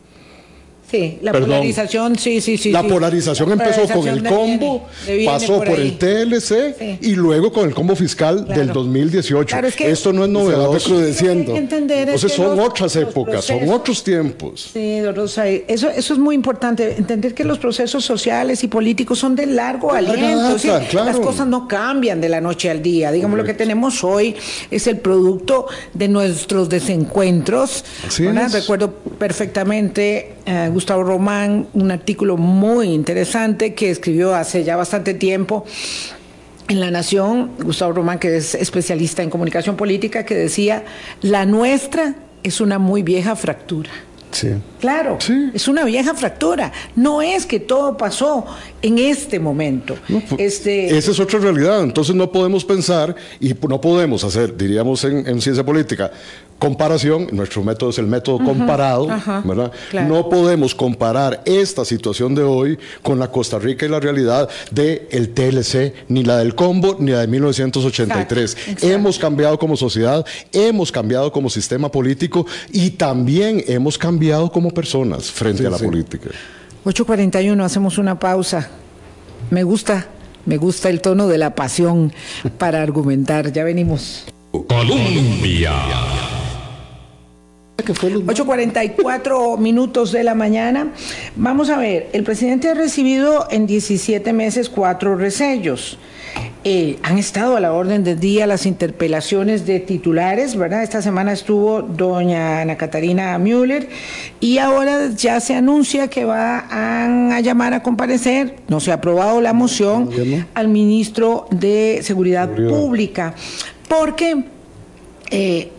Sí, la polarización, sí, sí, sí. La polarización empezó con el combo, pasó por, el TLC y luego con el combo fiscal del 2018. Esto no es novedoso. crudeciendo. Entonces son otras épocas, son otros tiempos. Sí, Rosa, eso, eso es muy importante, entender que los procesos sociales y políticos son de largo aliento. Las cosas no cambian de la noche al día. Digamos, lo que tenemos hoy es el producto de nuestros desencuentros. Recuerdo perfectamente eh, Gustavo Román un artículo muy interesante que escribió hace ya bastante tiempo en La Nación, Gustavo Román, que es especialista en comunicación política, que decía, la nuestra es una muy vieja fractura. Sí. Claro, es una vieja fractura. No es que todo pasó en este momento. Pues, este... Esa es otra realidad. Entonces no podemos pensar y no podemos hacer, diríamos en ciencia política, comparación, nuestro método es el método comparado, ¿verdad? No podemos comparar esta situación de hoy con la Costa Rica y la realidad del el TLC, ni la del combo, ni la de 1983. Hemos cambiado como sociedad, hemos cambiado como sistema político y también hemos cambiado como personas frente a la política. 8.41, hacemos una pausa. Me gusta, me gusta el tono de la pasión para argumentar. Ya venimos. Colombia. 8.44 [LAUGHS] minutos de la mañana. Vamos a ver, el presidente ha recibido en 17 meses cuatro resellos. Eh, han estado a la orden del día las interpelaciones de titulares, ¿verdad? Esta semana estuvo doña Ana Catarina Müller y ahora ya se anuncia que va a, llamar a comparecer, no se ha aprobado la moción, al ministro de Seguridad Pública, porque... Eh,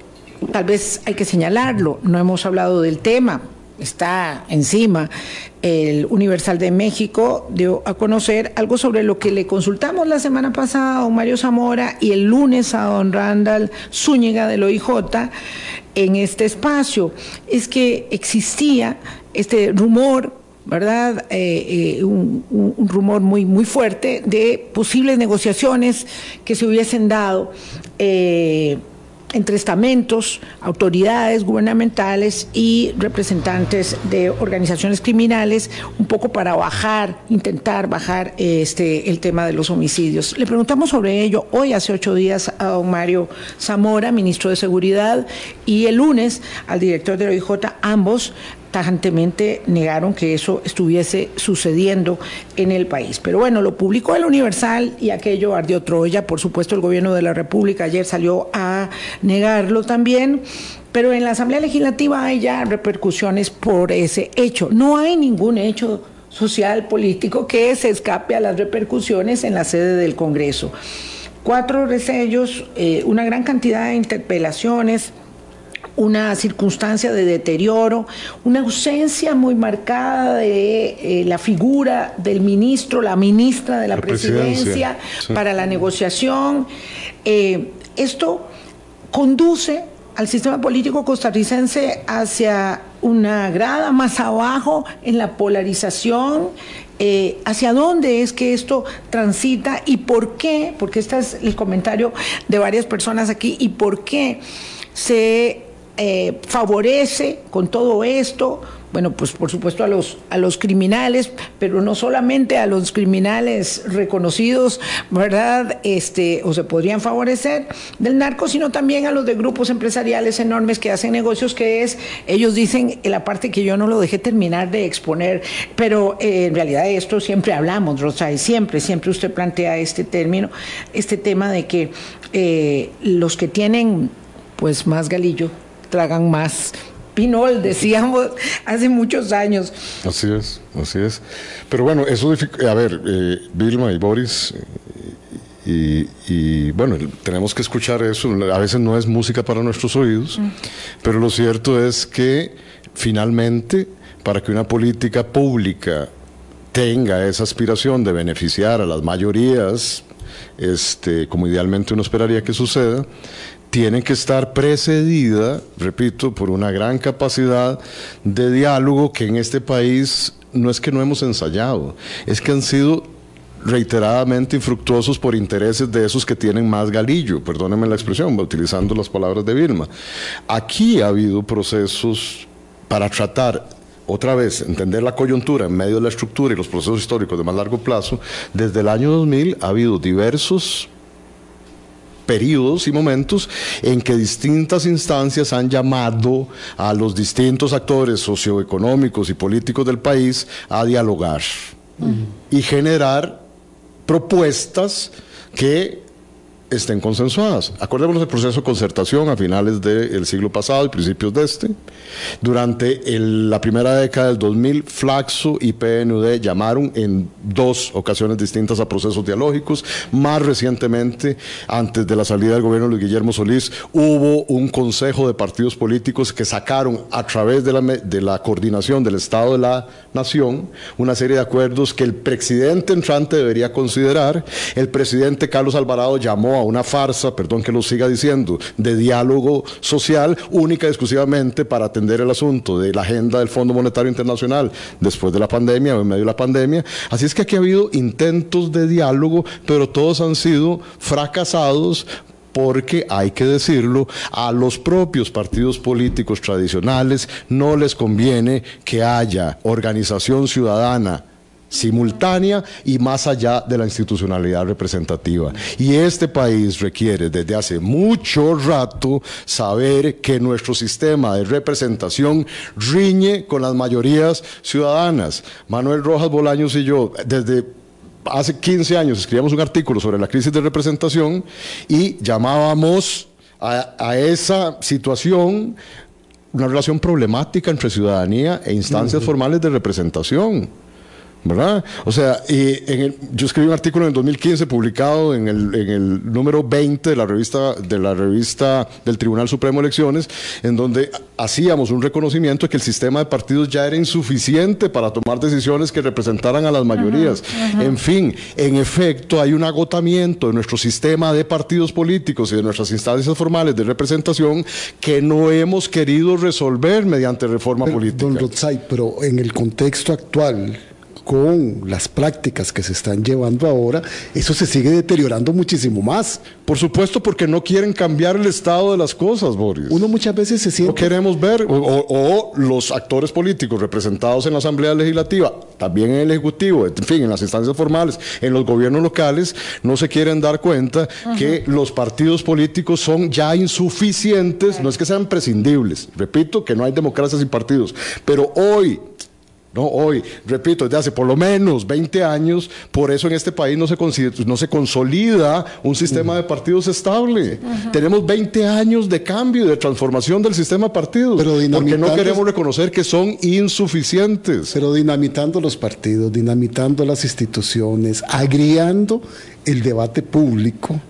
tal vez hay que señalarlo, no hemos hablado del tema, está encima. El Universal de México dio a conocer algo sobre lo que le consultamos la semana pasada a don Mario Zamora y el lunes a don Randall Zúñiga del OIJ en este espacio. Es que existía este rumor ¿verdad? Eh, eh, un, rumor muy, muy fuerte de posibles negociaciones que se hubiesen dado eh, entre estamentos, autoridades gubernamentales y representantes de organizaciones criminales, un poco para bajar, intentar bajar este, el tema de los homicidios. Le preguntamos sobre ello hoy, hace ocho días, a don Mario Zamora, ministro de Seguridad, y el lunes al director del OIJ, ambos tajantemente negaron que eso estuviese sucediendo en el país. Pero bueno, lo publicó el Universal y aquello ardió Troya. Por supuesto, el gobierno de la República ayer salió a negarlo también. Pero en la Asamblea Legislativa hay ya repercusiones por ese hecho. No hay ningún hecho social, político que se escape a las repercusiones en la sede del Congreso. Cuatro resellos, eh, una gran cantidad de interpelaciones, una circunstancia de deterioro, una ausencia muy marcada de eh, la figura del ministro, la ministra de la, presidencia, para la negociación. Eh, esto conduce al sistema político costarricense hacia una grada más abajo en la polarización, eh, hacia dónde es que esto transita y por qué, porque este es el comentario de varias personas aquí, y por qué se eh, favorece con todo esto, bueno, pues por supuesto a los, a los criminales, pero no solamente a los criminales reconocidos, ¿verdad? Este, o se podrían favorecer del narco, sino también a los de grupos empresariales enormes que hacen negocios, que es, ellos dicen, la parte que yo no lo dejé terminar de exponer, pero eh, en realidad de esto siempre hablamos, Rosa, y siempre, siempre usted plantea este término, este tema de que eh, los que tienen pues más galillo tragan más pinol, decíamos hace muchos años. Así es, así es. Pero bueno, eso, a ver, eh, Vilma y Boris, eh, y, bueno, tenemos que escuchar eso, a veces no es música para nuestros oídos, mm. pero lo cierto es que finalmente, para que una política pública tenga esa aspiración de beneficiar a las mayorías, este, como idealmente uno esperaría que suceda, tiene que estar precedida, repito, por una gran capacidad de diálogo que en este país no es que no hemos ensayado, es que han sido reiteradamente infructuosos por intereses de esos que tienen más galillo, perdónenme la expresión, utilizando las palabras de Vilma. Aquí ha habido procesos para tratar otra vez, entender la coyuntura en medio de la estructura y los procesos históricos de más largo plazo, desde el año 2000 ha habido diversos periodos y momentos en que distintas instancias han llamado a los distintos actores socioeconómicos y políticos del país a dialogar y generar propuestas que estén consensuadas. Acordémonos del proceso de concertación a finales del siglo pasado y principios de este. Durante la primera década del 2000, Flaxo y PNUD llamaron en dos ocasiones distintas a procesos dialógicos. Más recientemente, antes de la salida del gobierno de Guillermo Solís, hubo un consejo de partidos políticos que sacaron a través de la, de la coordinación del Estado de la Nación una serie de acuerdos que el presidente entrante debería considerar. El presidente Carlos Alvarado llamó a una farsa, perdón que lo siga diciendo, de diálogo social única y exclusivamente para atender el asunto de la agenda del Fondo Monetario Internacional después de la pandemia o en medio de la pandemia. Así es que aquí ha habido intentos de diálogo, pero todos han sido fracasados porque hay que decirlo, a los propios partidos políticos tradicionales no les conviene que haya organización ciudadana simultánea y más allá de la institucionalidad representativa. Y este país requiere desde hace mucho rato saber que nuestro sistema de representación riñe con las mayorías ciudadanas. Manuel Rojas Bolaños y yo, desde hace 15 años escribíamos un artículo sobre la crisis de representación y llamábamos a, a esa situación una relación problemática entre ciudadanía e instancias formales de representación. ¿Verdad? O sea, y en yo escribí un artículo en el 2015 publicado en el, en el número 20 de la revista de la revista del Tribunal Supremo de Elecciones, en donde hacíamos un reconocimiento de que el sistema de partidos ya era insuficiente para tomar decisiones que representaran a las mayorías. En fin, en efecto, hay un agotamiento de nuestro sistema de partidos políticos y de nuestras instancias formales de representación que no hemos querido resolver mediante reforma política. Don Rotzai, pero en el contexto actual, con las prácticas que se están llevando ahora, eso se sigue deteriorando muchísimo más. Por supuesto, porque no quieren cambiar el estado de las cosas, Boris. Uno muchas veces se siente... No queremos ver, o, o, los actores políticos representados en la Asamblea Legislativa, también en el Ejecutivo, en fin, en las instancias formales, en los gobiernos locales, no se quieren dar cuenta que los partidos políticos son ya insuficientes, no es que sean prescindibles, repito que no hay democracia sin partidos, pero hoy no, hoy, repito, desde hace por lo menos 20 años, por eso en este país no se, no se consolida un sistema de partidos estable. Tenemos 20 años de cambio y de transformación del sistema de partidos, pero porque no queremos reconocer que son insuficientes. Pero dinamitando los partidos, dinamitando las instituciones, agriando el debate público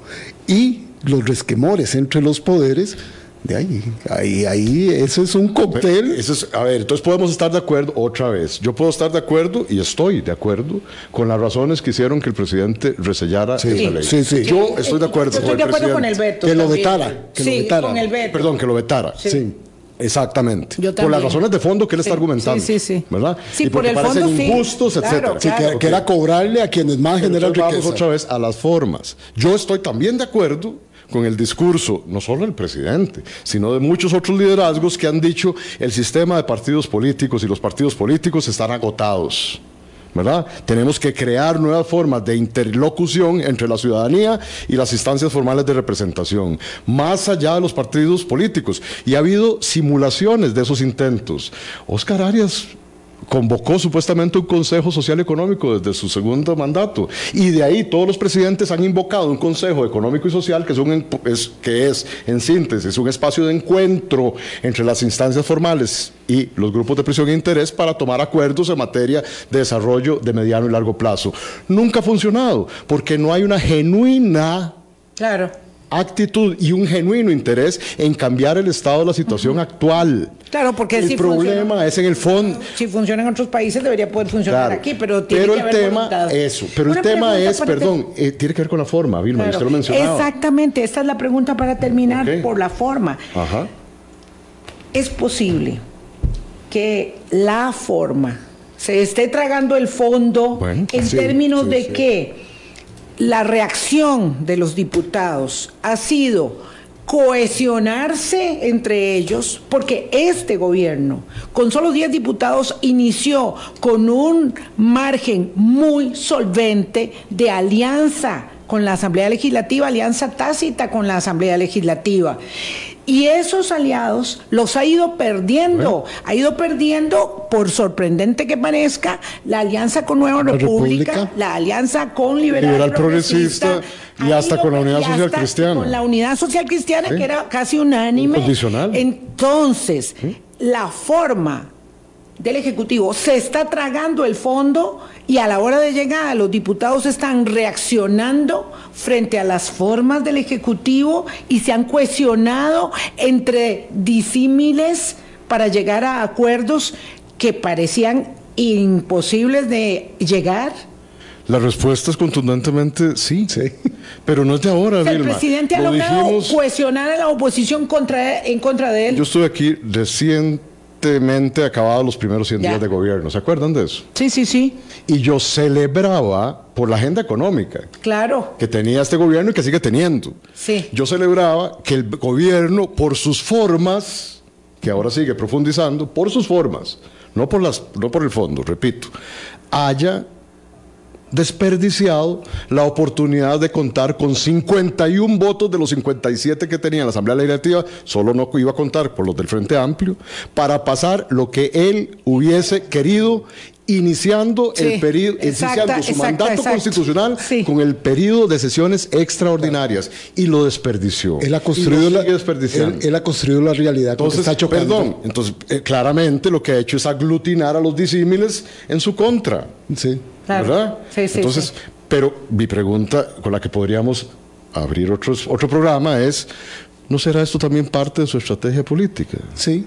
y los resquemores entre los poderes, de ahí, ahí, ahí, eso es un cóctel. Eso es, a ver, entonces podemos estar de acuerdo otra vez. Yo puedo estar de acuerdo y estoy de acuerdo con las razones que hicieron que el presidente resellara esa ley. Sí, sí. Yo estoy de acuerdo. Yo estoy de acuerdo con el veto. Que lo vetara. Que sí, lo vetara. con el veto. Perdón, que lo vetara. Sí. Exactamente. Yo por las razones de fondo que él está Sí, argumentando. sí, sí, sí. ¿Verdad? Sí, y por el parecen fondo sí. injustos, Claro, etcétera. Sí, que, Claro. que era cobrarle a quienes más generan riqueza. vamos otra vez a las formas. Yo estoy también de acuerdo con el discurso, no solo del presidente, sino de muchos otros liderazgos que han dicho el sistema de partidos políticos y los partidos políticos están agotados. ¿verdad? Tenemos que crear nuevas formas de interlocución entre la ciudadanía y las instancias formales de representación, más allá de los partidos políticos. Y ha habido simulaciones de esos intentos. Oscar Arias convocó supuestamente un Consejo Social Económico desde su segundo mandato. Y de ahí todos los presidentes han invocado un Consejo Económico y Social que es, un, que es en síntesis, un espacio de encuentro entre las instancias formales y los grupos de presión e interés para tomar acuerdos en materia de desarrollo de mediano y largo plazo. Nunca ha funcionado porque no hay una genuina Claro. Actitud y un genuino interés en cambiar el estado de la situación actual. Claro, porque el si problema funciona- es en el fondo. Si funciona en otros países debería poder funcionar Claro. aquí, pero tiene Pero que el haber tema, voluntad. eso, pero Una el tema es, perdón, eh, tiene que ver con la forma, Vilma, Claro. usted lo mencionaba. Exactamente, esta es la pregunta para terminar por la forma. Ajá. ¿Es posible que la forma se esté tragando el fondo Bueno, en sí, términos sí, de sí. que la reacción de los diputados ha sido cohesionarse entre ellos, porque este gobierno, con solo 10 diputados, inició con un margen muy solvente de alianza con la Asamblea Legislativa, alianza tácita con la Asamblea Legislativa. Y esos aliados los ha ido perdiendo, ha ido perdiendo, por sorprendente que parezca, la alianza con Nueva República, la alianza con Liberal, Liberal Progresista, y hasta con la Unidad Social Cristiana. Con la Unidad Social Cristiana, que era casi unánime. Incondicional. Entonces, la forma del Ejecutivo se está tragando el fondo y a la hora de llegar los diputados están reaccionando frente a las formas del Ejecutivo y se han cuestionado entre disímiles para llegar a acuerdos que parecían imposibles de llegar. La respuesta es contundentemente sí, Sí. pero no es de ahora, el Vilma. presidente ha Lo logrado dijimos- cohesionar a la oposición contra, en contra de él. Yo estuve aquí recientemente acabados los primeros 100 Ya. días de gobierno, ¿se acuerdan de eso? Sí, sí, sí, Y yo celebraba por la agenda económica claro. que tenía este gobierno y que sigue teniendo. Sí. Yo celebraba que el gobierno, por sus formas, que ahora sigue profundizando, por sus formas, no por, las, no por el fondo, repito, haya desperdiciado la oportunidad de contar con 51 votos de los 57 que tenía la Asamblea Legislativa, solo no iba a contar por los del Frente Amplio, para pasar lo que él hubiese querido iniciando Sí, el periodo, exacta, iniciando su exacta, mandato constitucional Sí. con el periodo de sesiones extraordinarias y lo desperdició. Él ha construido, la, sigue desperdiciando. él, él ha construido la realidad entonces, está chocando. perdón, entonces eh, claramente lo que ha hecho es aglutinar a los disímiles en su contra. Sí. Claro. ¿Verdad? Sí, sí, Entonces, sí. pero mi pregunta con la que podríamos abrir otros, otro programa es, ¿no será esto también parte de su estrategia política? Sí.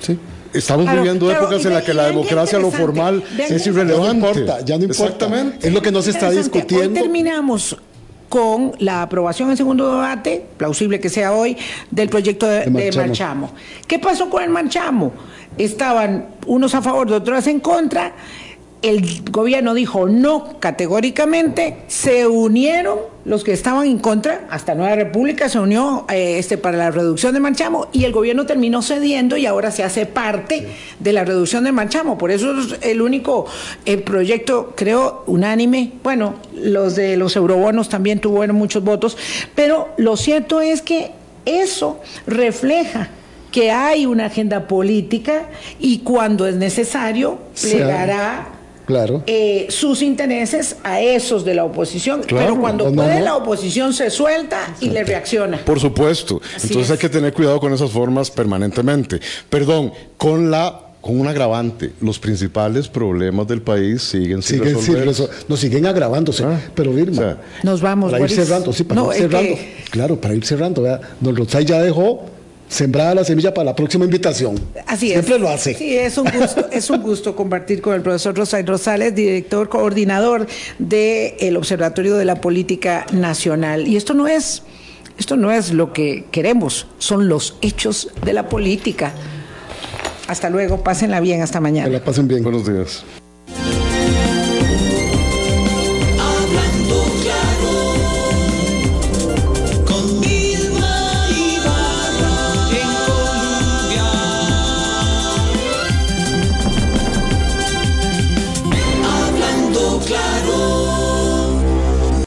Sí. Estamos Claro, viviendo claro, épocas en las que la democracia, lo formal, es irrelevante. Ya no importa, ya no importa. Exactamente. Es lo que no se está discutiendo. Hoy terminamos con la aprobación en segundo debate, plausible que sea hoy, del proyecto de, De de Marchamo. Marchamo. ¿Qué pasó con el Marchamo? Estaban unos a favor, otros en contra. El gobierno dijo no categóricamente, se unieron los que estaban en contra, hasta Nueva República se unió eh, este, para la reducción de Marchamo y el gobierno terminó cediendo y ahora se hace parte de la reducción de Marchamo. Por eso es el único eh, proyecto, creo, unánime. Bueno, los de los eurobonos también tuvieron muchos votos, pero lo cierto es que eso refleja que hay una agenda política y cuando es necesario plegará Claro. eh, sus intereses a esos de la oposición, Claro, pero cuando no, puede no. la oposición se suelta y le reacciona. Por supuesto. Así Entonces es. hay que tener cuidado con esas formas permanentemente. Perdón, con la con un agravante, los principales problemas del país siguen sin Siguen, sin resolver. resol- no, siguen agravándose. Ah, pero Irma, o sea, Nos vamos, para ir cerrando, sí, para No, ir cerrando. que- Claro, para ir cerrando. vea, Don Rosay ya dejó sembrada la semilla para la próxima invitación. Así es. Siempre lo hace. Sí, es un gusto, es un gusto compartir con el profesor Rosay Rosales, director coordinador del Observatorio de la Política Nacional. Y esto no es, esto no es lo que queremos, son los hechos de la política. Hasta luego, pásenla bien, hasta mañana. Que la pasen bien. Buenos días.